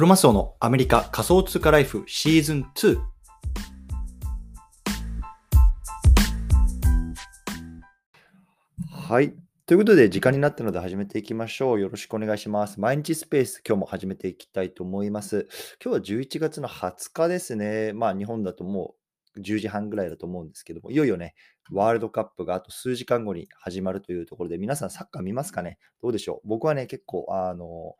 クロマスオのアメリカ仮想通貨ライフシーズン2。はい。ということで、時間になったので始めていきましょう。よろしくお願いします。毎日スペース、今日も始めていきたいと思います。今日は11月の20日ですね。まあ、日本だともう10時半ぐらいだと思うんですけども、いよいよね、ワールドカップがあと数時間後に始まるというところで、皆さんサッカー見ますかね？どうでしょう？僕はね、結構、あの、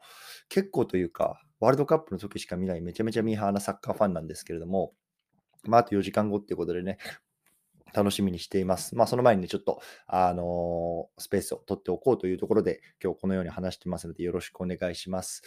結構というか、ワールドカップの時しか見ないめちゃめちゃミーハーなサッカーファンなんですけれども、まあ、あと4時間後っていうことでね、楽しみにしています。まあ、その前にね、ちょっと、あのー、スペースを取っておこうというところで、今日このように話してますので、よろしくお願いします。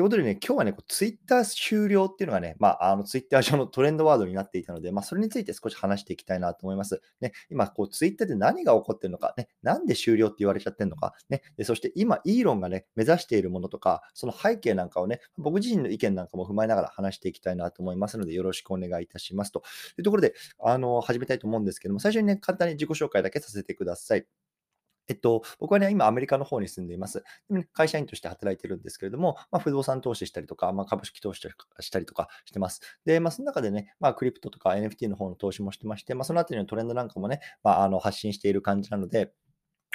ということでね、今日はね、ツイッター終了っていうのがね、まあ、あのツイッター上のトレンドワードになっていたので、まあ、それについて少し話していきたいなと思います。ね、今、こう、ツイッターで何が起こってるのか、ね、なんで終了って言われちゃってるのか、ね、でそして今、イーロンがね、目指しているものとか、その背景なんかをね、僕自身の意見なんかも踏まえながら話していきたいなと思いますので、よろしくお願いいたしますというところで、あの、始めたいと思うんですけども、最初にね、簡単に自己紹介だけさせてください。えっと、僕はね、今アメリカの方に住んでいます。会社員として働いてるんですけれども、まあ、不動産投資したりとか、まあ、株式投資したりとかしてます。で、まあ、その中でね、まあ、クリプトとか NFT の方の投資もしてまして、まあ、そのあたりのトレンドなんかもね、まあ、あの発信している感じなので、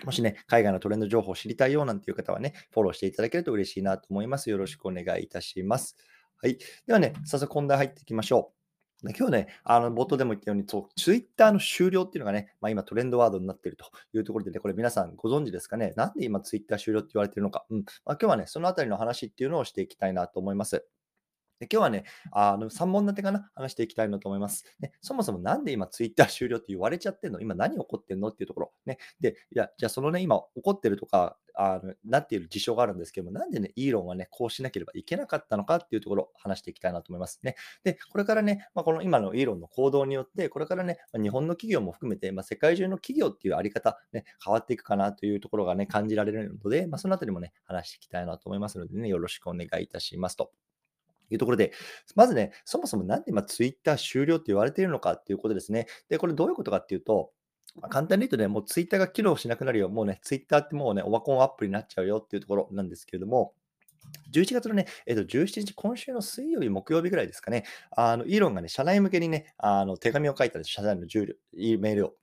もしね、海外のトレンド情報を知りたいよなんていう方はね、フォローしていただけると嬉しいなと思います。よろしくお願いいたします。はい。ではね、早速本題入っていきましょう。今日ね、あの冒頭でも言ったように、ツイッターの終了っていうのがね、まあ、今トレンドワードになっているというところでね、これ皆さんご存知ですかね、なんで今ツイッター終了って言われてるのか、うん。まあ、今日はね、そのあたりの話っていうのをしていきたいなと思います。で今日はね、あの3本立てかな、話していきたいなと思います。ね、そもそもなんで今ツイッター 終了って言われちゃってんの？今何起こってんの？っていうところ。ね、で、いや、じゃあそのね、今起こってるとか、あのなっている事象があるんですけども、なんでね、イーロンはね、こうしなければいけなかったのかっていうところ話していきたいなと思いますね。で、これからね、まあ、この今のイーロンの行動によって、これからね、まあ、日本の企業も含めて、まあ、世界中の企業っていうあり方、ね、変わっていくかなというところがね、感じられるので、まあ、そのあたりもね、話していきたいなと思いますのでね、よろしくお願いいたしますと。いうところで、まずね、そもそもなんで今ツイッター終了って言われているのかっていうことですね。で、これどういうことかっていうと、まあ、簡単に言うとね、もうツイッターが機能しなくなるよ。もうね、ツイッターってもうね、オワコンアップになっちゃうよっていうところなんですけれども、11月のね、えっと、17日、今週の水曜日、木曜日ぐらいですかね、あの、イーロンがね、社内向けにね、あの、手紙を書いたんです。社内の重メールを。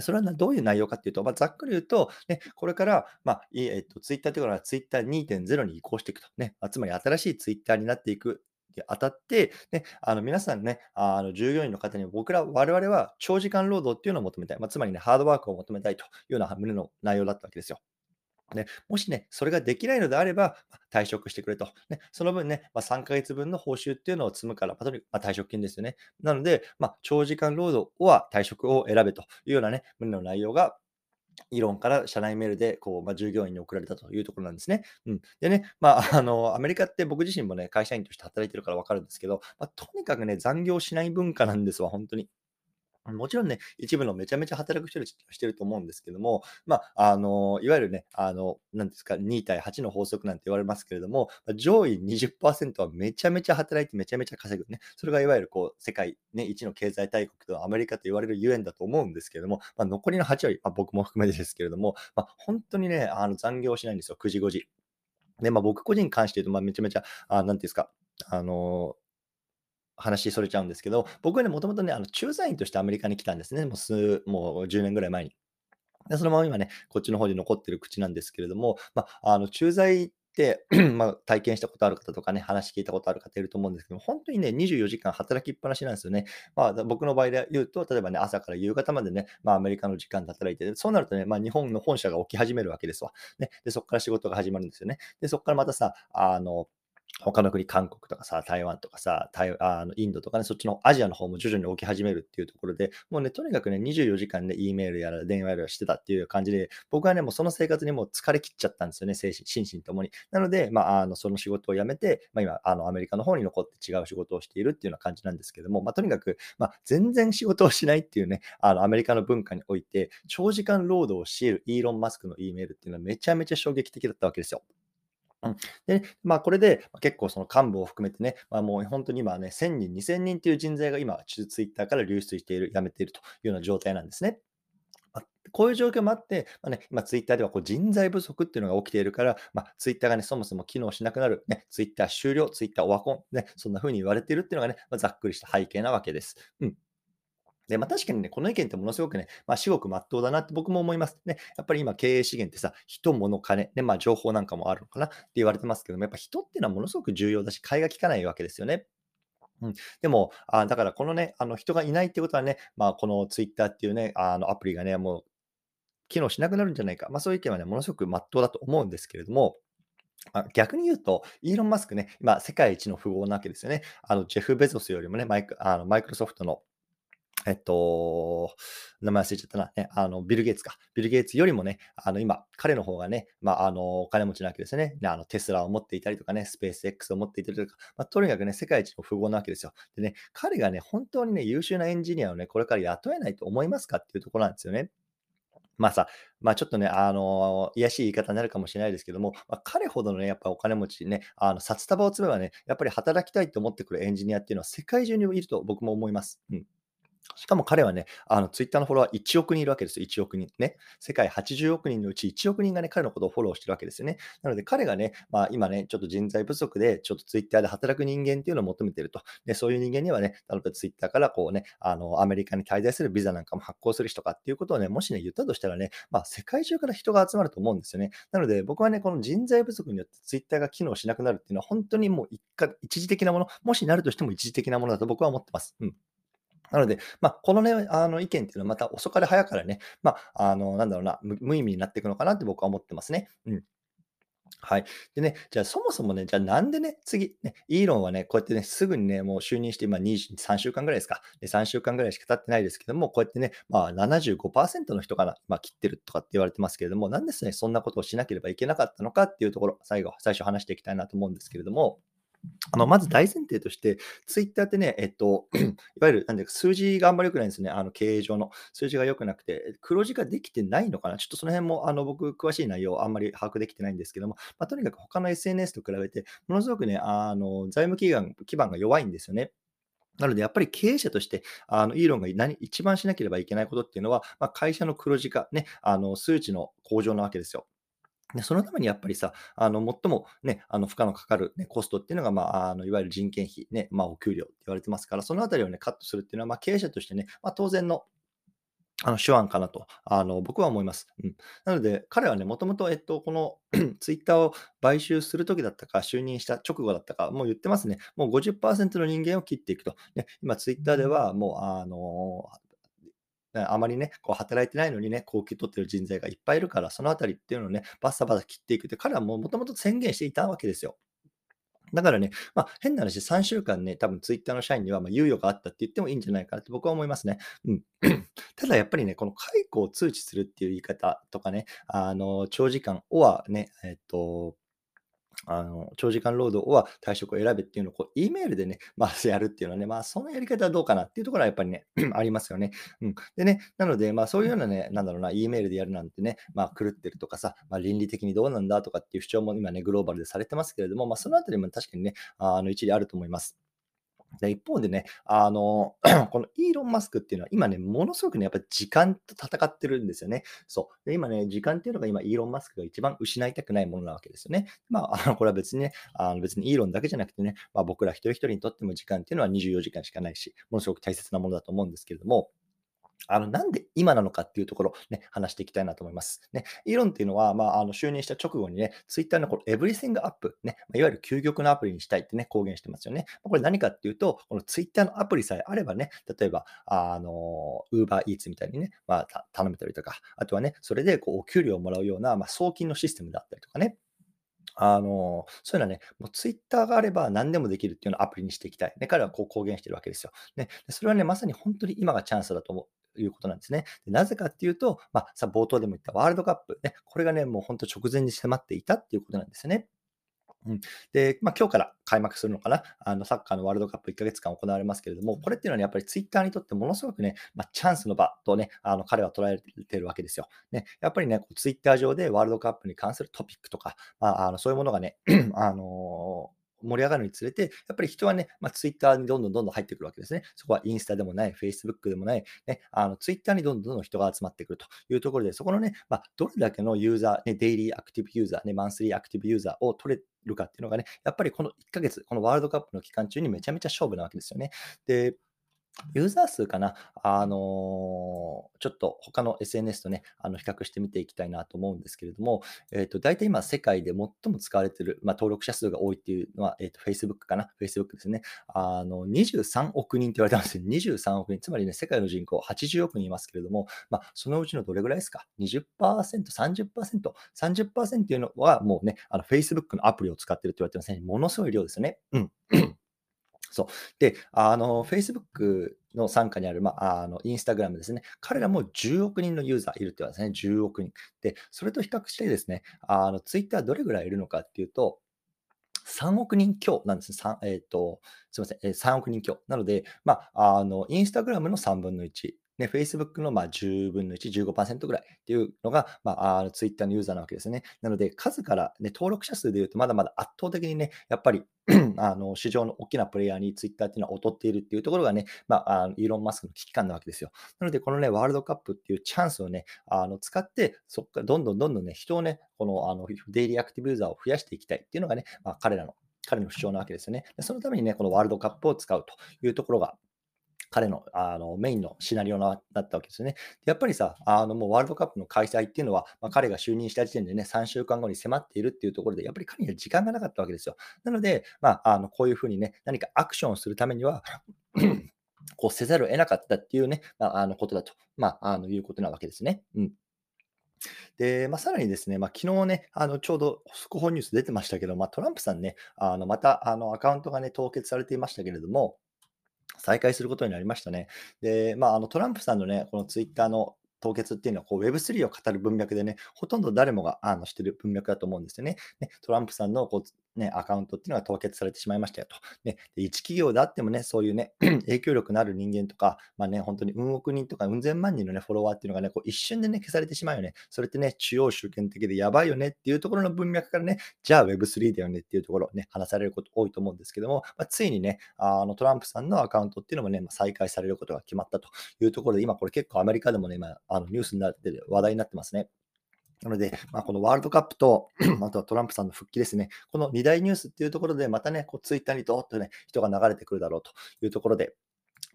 それはどういう内容かっていうと、まあ、ざっくり言うと、ね、これから、まあ、えっと、ツイッターというのはツイッター2.0に移行していくと。ね、つまり新しいツイッターになっていくにあたって、ね、あの皆さんね、あの従業員の方に僕ら、我々は長時間労働っていうのを求めたい。まあ、つまりね、ハードワークを求めたいというような胸の内容だったわけですよ。ね、もしね、それができないのであれば、退職してくれと。ね、その分ね、まあ、3ヶ月分の報酬っていうのを積むから、まあ、退職金ですよね。なので、まあ、長時間労働は退職を選べというようなね、胸の内容がイーロンから社内メールでこう、まあ、従業員に送られたというところなんですね。うん、でね、まあ、あの、アメリカって僕自身もね、会社員として働いてるから分かるんですけど、まあ、とにかくね、残業しない文化なんですわ、本当に。もちろんね、一部のめちゃめちゃ働く人してると思うんですけども、まあ、あの、いわゆるね、あの、なんですか、2対8の法則なんて言われますけれども、上位20%はめちゃめちゃ働いてめちゃめちゃ稼ぐね。それがいわゆるこう、世界ね、一の経済大国とアメリカと言われるゆえんだと思うんですけれども、まあ、残りの8割、まあ、僕も含めてですけれども、まあ、本当にね、あの残業しないんですよ、9時5時。で、まあ、僕個人に関して言うと、まあ、めちゃめちゃ、あなんていうんですか、あの話それちゃうんですけど、僕はね、もともとね、あの駐在員としてアメリカに来たんですね。もう数、もう10年ぐらい前に。でそのまま今ね、こっちの方に残ってる口なんですけれども、まあ、あの駐在って まあ、体験したことある方とかね、話聞いたことある方いると思うんですけど本当にね、24時間働きっぱなしなんですよね。まあ、僕の場合で言うと、例えばね、朝から夕方までね、まあ、アメリカの時間で働いて、そうなるとね、まあ、日本の本社が起き始めるわけですわ。ね、で、そこから仕事が始まるんですよね。で、そこからまたさ、あの、他の国、韓国とかさ、台湾とかさ、台あのインドとかね、そっちのアジアの方も徐々に起き始めるっていうところで、もうね、とにかくね、24時間、ね、E メールやら電話やらしてたっていう感じで、僕はね、もうその生活にもう疲れ切っちゃったんですよね、精神、心身ともに。なので、まあ、あのその仕事を辞めて、まあ、今、あのアメリカの方に残って違う仕事をしているっていうような感じなんですけども、まあ、とにかく、まあ、全然仕事をしないっていうね、あのアメリカの文化において、長時間労働を強いるイーロン・マスクの E メールっていうのはめちゃめちゃ衝撃的だったわけですよ。うん、で、まあ、これで結構その幹部を含めてね、まあ、もう本当に今ね、1000人、2000人という人材が今、ツイッターから流出している、辞めているというような状態なんですね。こういう状況もあって、まあね、今ツイッターではこう人材不足っていうのが起きているから、まあ、ツイッターがね、そもそも機能しなくなる、ね、ツイッター終了、ツイッターオワコン、ね、そんな風に言われているっていうのがね、まあ、ざっくりした背景なわけです。うん。で、まあ、確かにね、この意見ってものすごくね、まあ、至極真っ当だなって僕も思います。ね、やっぱり今経営資源ってさ、人、物、金、ね、まあ、情報なんかもあるのかなって言われてますけども、やっぱ人っていうのはものすごく重要だし、買いが利かないわけですよね。うん、でも、あだからこのね、あの人がいないってことはね、まあ、このツイッターっていうね、あのアプリがね、もう機能しなくなるんじゃないか。まあ、そういう意見はね、ものすごく真っ当だと思うんですけれども、あ逆に言うと、イーロン・マスクね、今、世界一の富豪なわけですよね。あのジェフ・ベゾスよりもね、マイクあのマイクロソフトのえっと、名前忘れちゃったな。ね、あの、ビル・ゲイツか。ビル・ゲイツよりもね、あの、今、彼の方がね、まあ、あの、お金持ちなわけですよね。ねあの、テスラを持っていたりとかね、スペース X を持っていたりとか、まあ、とにかくね、世界一の富豪なわけですよ。でね、彼がね、本当にね、優秀なエンジニアをね、これから雇えないと思いますかっていうところなんですよね。まあさ、まあちょっとね、あの、卑しい言い方になるかもしれないですけども、まあ、彼ほどのね、やっぱお金持ちね、あの、札束を積めばね、やっぱり働きたいと思ってくるエンジニアっていうのは世界中にいると僕も思います。うん。しかも彼はね、あの、ツイッターのフォロワー1億人いるわけですよ、1億人。ね。世界80億人のうち1億人がね、彼のことをフォローしてるわけですよね。なので彼がね、まあ今ね、ちょっと人材不足で、ちょっとツイッターで働く人間っていうのを求めてると。で、そういう人間にはね、例えばツイッターからこうね、あの、アメリカに滞在するビザなんかも発行する人かっていうことをね、もしね、言ったとしたらね、まあ世界中から人が集まると思うんですよね。なので僕はね、この人材不足によってツイッターが機能しなくなるっていうのは本当にもう一一時的なもの、もしなるとしても一時的なものだと僕は思ってます。うん。なので、まあ、このね、あの意見っていうのはまた遅かれ早かれね、まあ、あの、なんだろうな、無意味になっていくのかなって僕は思ってますね。うん。はい。でね、じゃあそもそもね、じゃあなんでね、次、ね、イーロンはね、こうやってね、すぐにね、もう就任して今2、3週間ぐらいですか。で3週間ぐらいしか経ってないですけども、こうやってね、まあ75%の人から、まあ、切ってるとかって言われてますけれども、なんですね、そんなことをしなければいけなかったのかっていうところ、最後、最初話していきたいなと思うんですけれども、あの、まず大前提として、ツイッターってね、えっと、いわゆる、なんで数字があんまり良くないんですね。あの、経営上の数字が良くなくて、黒字ができてないのかな？ちょっとその辺も、あの、僕、詳しい内容あんまり把握できてないんですけども、まあ、とにかく他の SNS と比べて、ものすごくね、あの、財務基盤基盤が弱いんですよね。なので、やっぱり経営者として、あのイーロンが何一番しなければいけないことっていうのは、まあ、会社の黒字化、ね、あの数値の向上なわけですよ。で、そのためにやっぱりさ、あの、最もね、あの、負荷のかかる、ね、コストっていうのが、まあ、あの、いわゆる人件費、ね、まあ、お給料って言われてますから、そのあたりをね、カットするっていうのは、まあ、経営者としてね、まあ、当然のあの手腕かなと、あの僕は思います。うん、なので、彼はね、もともと、えっと、この ツイッターを買収するときだったか、就任した直後だったか、もう言ってますね。もう50%の人間を切っていくと。ね、今、ツイッターでは、もう、あのあまりね、こう働いてないのにね、こう受け取ってる人材がいっぱいいるから、そのあたりっていうのをね、バッサバサ切っていくって、彼はもともと宣言していたわけですよ。だからね、まあ、変な話、3週間ね、多分ツイッターの社員にはま猶予があったって言ってもいいんじゃないかなって僕は思いますね。うん。ただやっぱりね、この解雇を通知するっていう言い方とかね、あの、長時間、おはね、えっと、あの、長時間労働は退職を選べっていうのをこう、E メールでね、まあ、やるっていうのはね、まあ、そのやり方はどうかなっていうところはやっぱりね、ありますよね。うん。でね、なので、まあ、そういうようなね、なんだろうな、E メールでやるなんてね、まあ、狂ってるとかさ、まあ、倫理的にどうなんだとかっていう主張も今ね、グローバルでされてますけれども、まあ、そのあたりも確かにね、あの、一理あると思います。で、一方でね、あの、このイーロン・マスクっていうのは今ね、ものすごくね、やっぱ時間と戦ってるんですよね。そう。で、今ね、時間っていうのが今、イーロン・マスクが一番失いたくないものなわけですよね。まあ、あのこれは別にね、あの別にイーロンだけじゃなくてね、まあ、僕ら一人一人にとっても時間っていうのは24時間しかないし、ものすごく大切なものだと思うんですけれども、あの、なんで今なのかっていうところ、ね、話していきたいなと思います。ね、イーロンっていうのは、まあ、あの就任した直後にね、ツイッターのこのエブリ t ングアップ、ね、いわゆる究極のアプリにしたいってね、公言してますよね。これ何かっていうと、このツイッターのアプリさえあればね、例えば、あの、ウーバーイーツみたいにね、まあ、頼めたりとか、あとはね、それでこうお給料をもらうような、まあ、送金のシステムだったりとかね、あの、そういうのはね、もうツイッターがあれば何でもできるっていうのをアプリにしていきたい。ね、彼はこう公言してるわけですよ。ね、それはね、まさに本当に今がチャンスだと思。いうことなんですね。でなぜかっていうと、まあ、さ冒頭でも言ったワールドカップ、ね、これがね、もう本当直前に迫っていたっていうことなんですよね。うん、で、まあ、今日から開幕するのかなあのサッカーのワールドカップ1ヶ月間行われますけれども、これっていうのは、ね、やっぱりツイッターにとってものすごくね、まあ、チャンスの場とね、あの彼は捉えてるわけですよ。ね、やっぱりね、ツイッター上でワールドカップに関するトピックとか、まあ、あのそういうものがね、あのー盛り上がるにつれて、やっぱり人はね、まあ、ツイッターにどんどんどんどん入ってくるわけですね。そこはインスタでもない、フェイスブックでもない、ね、あのツイッターにどんどんどんどん人が集まってくるというところで、そこのね、まあ、どれだけのユーザー、ね、デイリーアクティブユーザー、ね、マンスリーアクティブユーザーを取れるかっていうのがね、やっぱりこの1ヶ月、このワールドカップの期間中にめちゃめちゃ勝負なわけですよね。で、ユーザー数かな、あのーちょっと他の SNS とね、あの比較してみていきたいなと思うんですけれども、えっ、と、大体今世界で最も使われている、まあ、登録者数が多いっていうのは、えっ、と、Facebook かな ?Facebook ですね。あの、23億人って言われてますよ。23億人。つまりね、世界の人口80億人いますけれども、まあ、そのうちのどれぐらいですか ?20%、30%、30%っていうのはもうね、あの、Facebook のアプリを使ってるって言われてますね。ものすごい量ですよね。うん。そう。で、あの、Facebook の傘下にある、まあ、あの、インスタグラムですね。彼らも10億人のユーザーいるって言われですね。10億人。で、それと比較してですね、あの、Twitter どれぐらいいるのかっていうと、3億人強なんですね。えっ、と、すみません、えー3億人強。なので、まあ、あの、インスタグラムの3分の1、ね、Facebook のまあ10分の1、15%ぐらいっていうのが、まあ、あの Twitter のユーザーなわけですね。なので、数から、ね、登録者数でいうと、まだまだ圧倒的にね、やっぱり あの市場の大きなプレイヤーに Twitter っていうのは劣っているっていうところがね、まあ、あのイーロン・マスクの危機感なわけですよ。なので、このね、ワールドカップっていうチャンスをね、あの使って、そこからどんどんどんどんね、人をね、このあのデイリーアクティブユーザーを増やしていきたいっていうのがね、まあ、彼らの彼の主張なわけですよね。そのためにね、このワールドカップを使うというところが、彼のあのメインのシナリオだったわけですよね。やっぱりさ、あのもうワールドカップの開催っていうのは、まあ、彼が就任した時点でね、3週間後に迫っているっていうところで、やっぱり彼には時間がなかったわけですよ。なので、まあ、あのこういうふうにね、何かアクションをするためには こうせざるを得なかったっていうね、まあ、あのことだと、まあ、あのいうことなわけですね。うん。で、まあ、さらにですね、まあ、昨日ね、あのちょうど速報ニュース出てましたけど、まあ、トランプさんね、あのまたあのアカウントがね、凍結されていましたけれども、再開することになりましたね。で、まあ、あのトランプさんのね、このツイッターの凍結っていうのはこう Web3 を語る文脈でね、ほとんど誰もがあのしてる文脈だと思うんですよね。ねトランプさんのこうね、アカウントっていうのが凍結されてしまいましたよと。ね、で一企業であってもね、そういうね、影響力のある人間とか、まあね、本当に運億人とか、うん千万人のね、フォロワーっていうのがね、こう一瞬でね、消されてしまうよね。それってね、中央集権的でやばいよねっていうところの文脈からね、じゃあ Web3 だよねっていうところね、話されること多いと思うんですけども、まあ、ついにね、あのトランプさんのアカウントっていうのもね、まあ、再開されることが決まったというところで、今これ結構アメリカでもね、今、あのニュースになって話題になってますね。なので、まあ、このワールドカップと、あとはトランプさんの復帰ですね、この2大ニュースっていうところで、またね、こうツイッターにどーっとね、人が流れてくるだろうというところで、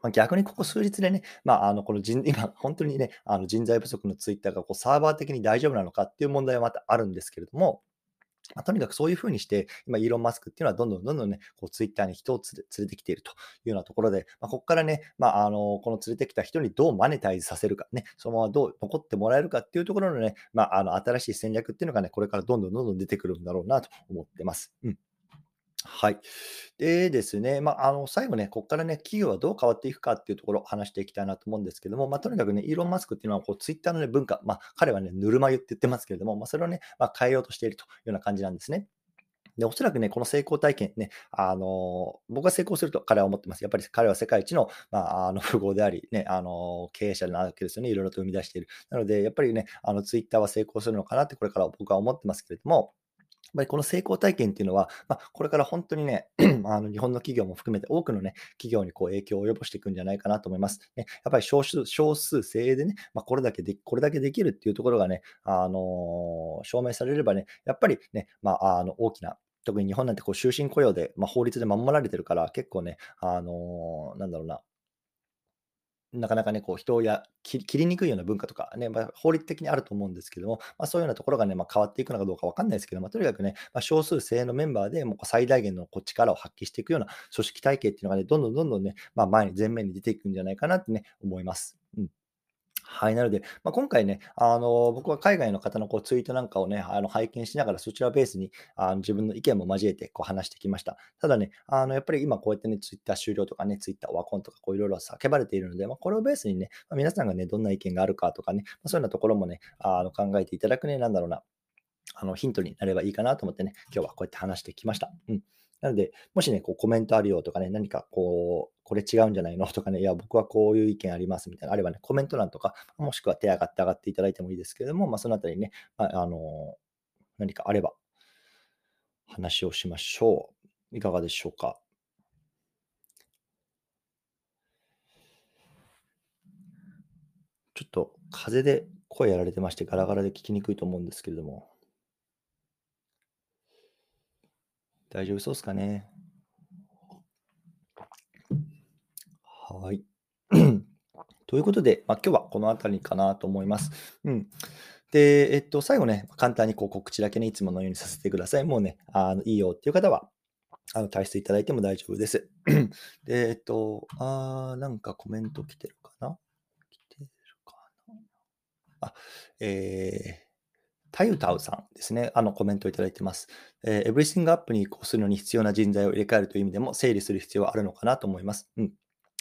ま、逆にここ数日でね、まあ、あのこの人 今、本当にね、あの人材不足のツイッターがこうサーバー的に大丈夫なのかっていう問題はまたあるんですけれども、まあ、とにかくそういうふうにして、今、イーロン・マスクっていうのはどんどんどんどんね、こうツイッターに人を連れてきているというようなところで、まあ、ここからね、まあ、あの、この連れてきた人にどうマネタイズさせるかね、そのままどう残ってもらえるかっていうところのね、まあ、あの、新しい戦略っていうのがね、これからどんどんどんどん出てくるんだろうなと思ってます。うん。はい。でですね、まあ、あの最後ね、ここからね、企業はどう変わっていくかっていうところを話していきたいなと思うんですけども、まあ、とにかくね、イーロン・マスクっていうのはこうツイッターの、ね、文化、まあ、彼はね、ぬるま湯って言ってますけれども、まあ、それをね、まあ、変えようとしているというような感じなんですね。で、おそらくね、この成功体験ね、あの、僕が成功すると彼は思ってます。やっぱり彼は世界一の、まあ、あの、富豪であり、ね、あの、経営者なわけですよね。いろいろと生み出している。なので、やっぱりね、あの、ツイッターは成功するのかなって、これから僕は思ってますけれども、やっぱりこの成功体験っていうのは、まあ、これから本当にね、あの日本の企業も含めて多くのね、企業にこう影響を及ぼしていくんじゃないかなと思います。ね、やっぱり少数、少数精鋭でね、まあ、これだけで、これだけできるっていうところがね、あのー証明されればね、やっぱりね、まあ、あの大きな特に日本なんてこう終身雇用で、まあ、法律で守られてるから、結構ね、あのーなんだろうな、なかなかね、こう人をや切りにくいような文化とかね、まあ、法律的にあると思うんですけども、まあ、そういうようなところがね、まあ、変わっていくのかどうかわかんないですけど、まあ、とにかくね、まあ、少数精鋭のメンバーでもう最大限のこう力を発揮していくような組織体系っていうのがね、どんどんどんどんね、まあ、前に前面に出ていくんじゃないかなってね、思います。うんはい、なので、まあ、今回ね、あの僕は海外の方のこうツイートなんかをね、あの拝見しながら、そちらベースにあの自分の意見も交えてこう話してきました。ただね、あのやっぱり今こうやってね、ツイッター終了とかね、ツイッターオワコンとかこういろいろ叫ばれているので、まあ、これをベースにね、まあ、皆さんがね、どんな意見があるかとかね、まあ、そういうようなところもね、あの考えていただくね、なんだろうな、あのヒントになればいいかなと思ってね、今日はこうやって話してきました。うんなので、もしね、こうコメントあるよとかね、何かこう、これ違うんじゃないの？とかね、いや、僕はこういう意見ありますみたいな、あればね、コメント欄とか、もしくは手上がって上がっていただいてもいいですけれども、まあ、そのあたりね、まあ、あの何かあれば話をしましょう。いかがでしょうか？ちょっと風で声やられてまして、ガラガラで聞きにくいと思うんですけれども。大丈夫そうですかね？はい。ということで、まあ、今日はこの辺りかなと思います。うん。で、えっと、最後ね、簡単にこう告知だけね、いつものようにさせてください。もうね、あのいいよっていう方は、あの退出いただいても大丈夫です。で、えっと、あー、なんかコメント来てるかな？来てるかな？あ、えー、タユタウさんですね。あのコメントいただいてます。えー、エブリシングアップに移行するのに必要な人材を入れ替えるという意味でも整理する必要はあるのかなと思います。うん。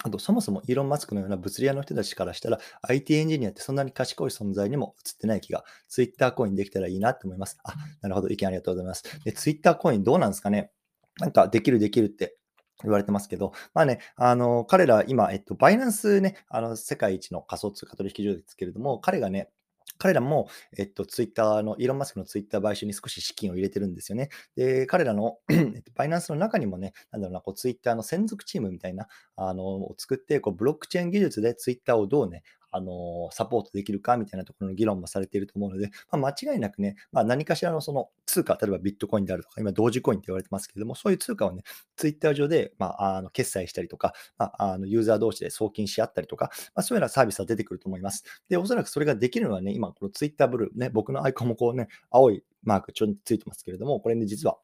あと、そもそもイーロン・マスクのような物理屋の人たちからしたら、IT エンジニアってそんなに賢い存在にも映ってない気が、ツイッターコインできたらいいなと思います。あ、なるほど、意見ありがとうございます。で、ツイッターコインどうなんですかね？なんか、できるできるって言われてますけど、まあね、あの、彼ら今、えっと、バイナンスね、あの、世界一の仮想通貨取引所ですけれども、彼がね、彼らも、えっと、ツイッターの、イーロン・マスクのツイッター買収に少し資金を入れてるんですよね。で、彼らの えっとバイナンスの中にもね、なんだろうな、こうツイッターの専属チームみたいな、あの、を作って、こう、ブロックチェーン技術でツイッターをどうね、あの、サポートできるかみたいなところの議論もされていると思うので、まあ、間違いなくね、まあ、何かしらのその通貨、例えばビットコインであるとか、今、同時コインって言われてますけれども、そういう通貨をね、ツイッター上で、まあ、あの決済したりとか、まあ、あのユーザー同士で送金し合ったりとか、まあ、そういうようなサービスは出てくると思います。で、おそらくそれができるのはね、今、このツイッターブルー、ね、僕のアイコンもこうね、青いマークちょっとついてますけれども、これね、実は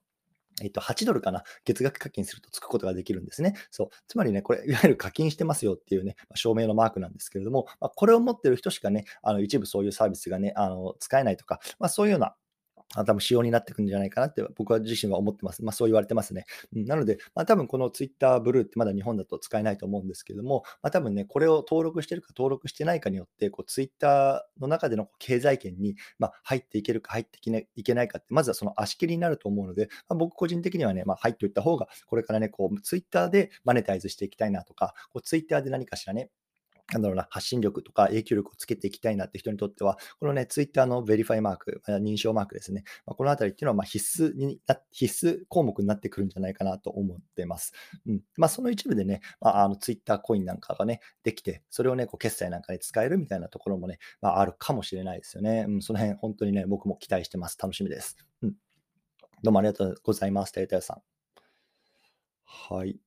えっと、8ドルかな、月額課金するとつくことができるんですね。そう。つまりね、これ、いわゆる課金してますよっていうね、ま証明のマークなんですけれども、まあ、これを持ってる人しかね、あの一部そういうサービスがね、あの使えないとか、まあ、そういうようなあ多分仕様になってくるんじゃないかなって僕は自身は思ってます。まあそう言われてますね。うん、なので、まあ多分この Twitter ブルーってまだ日本だと使えないと思うんですけども、まあ多分ね、これを登録してるか登録してないかによって、こう Twitter の中での経済圏に、まあ、入っていけるか入っていけないかって、まずはその足切りになると思うので、まあ、僕個人的にはね、まあ入っておいた方が、これからね、こう Twitter でマネタイズしていきたいなとか、こう Twitter で何かしらね、なんだろうな、発信力とか影響力をつけていきたいなって人にとっては、このね、ツイッターのベリファイマーク、認証マークですね。まあ、このあたりっていうのはま必須に必須項目になってくるんじゃないかなと思ってます。うん。まあ、その一部でね、まあ、あのツイッターコインなんかがね、できて、それをね、こう決済なんかに使えるみたいなところもね、まあ、あるかもしれないですよね。うん、その辺、本当にね、僕も期待してます。楽しみです。うん。どうもありがとうございます。テイタヤさん。はい。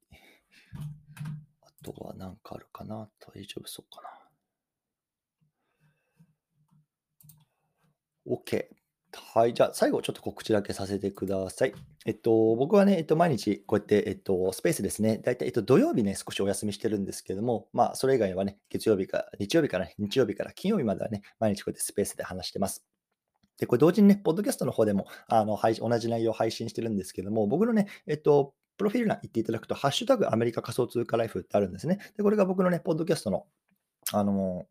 とは何かあるかな大丈夫そうかな。OK。はい。じゃあ、最後、ちょっと告知だけさせてください。えっと、僕はね、えっと、毎日、こうやって、えっと、スペースですね。だいたい、えっと、土曜日ね、少しお休みしてるんですけども、まあ、それ以外はね、月曜日か、日曜日から、日曜日から金曜日まではね、毎日こうやってスペースで話してます。で、これ同時にね、ポッドキャストの方でも、あの、配同じ内容を配信してるんですけども、僕のね、えっと、プロフィール欄行っていただくと、ハッシュタグアメリカ仮想通貨ライフってあるんですね。で、これが僕のね、ポッドキャストの、あの、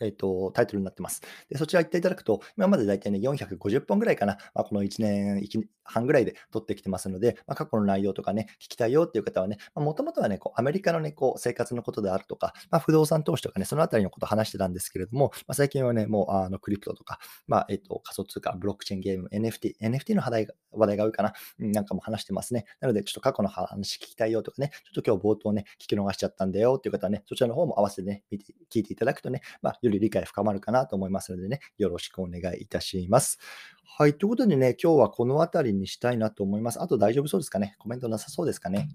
えっ、と、タイトルになってます。で、そちら行っていただくと、今までだいたいね、450本ぐらいかな、まあ、この1年半ぐらいで撮ってきてますので、まあ、過去の内容とかね、聞きたいよっていう方はね、もともとはね、こうアメリカのね、こう生活のことであるとか、まあ、不動産投資とかね、そのあたりのことを話してたんですけれども、まあ、最近はね、もうあのクリプトとか、まあ、えっ、と、仮想通貨、ブロックチェーンゲーム、NFT、NFT の話題が話題が多いかな、なんかも話してますね。なので、ちょっと過去の話聞きたいよとかね、ちょっと今日冒頭ね、聞き逃しちゃったんだよっていう方はね、そちらの方も合わせてね、見て聞いていただくとね、まあ、より理解深まるかなと思いますのでね、よろしくお願いいたします。はい。ということでね、今日はこの辺りにしたいなと思います。あと大丈夫そうですかね？コメントなさそうですかね？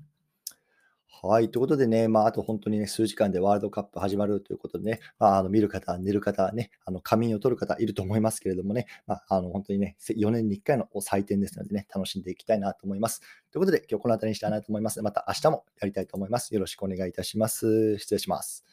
はい。ということでね、まあ、あと本当にね、数時間でワールドカップ始まるということでね、まあ、あの見る方、寝る方、ね、あの仮眠を取る方いると思いますけれどもね、まあ、あの本当にね、4年に1回の祭典ですのでね、楽しんでいきたいなと思います。ということで、今日この辺りにしたいなと思います。また明日もやりたいと思います。よろしくお願いいたします。失礼します。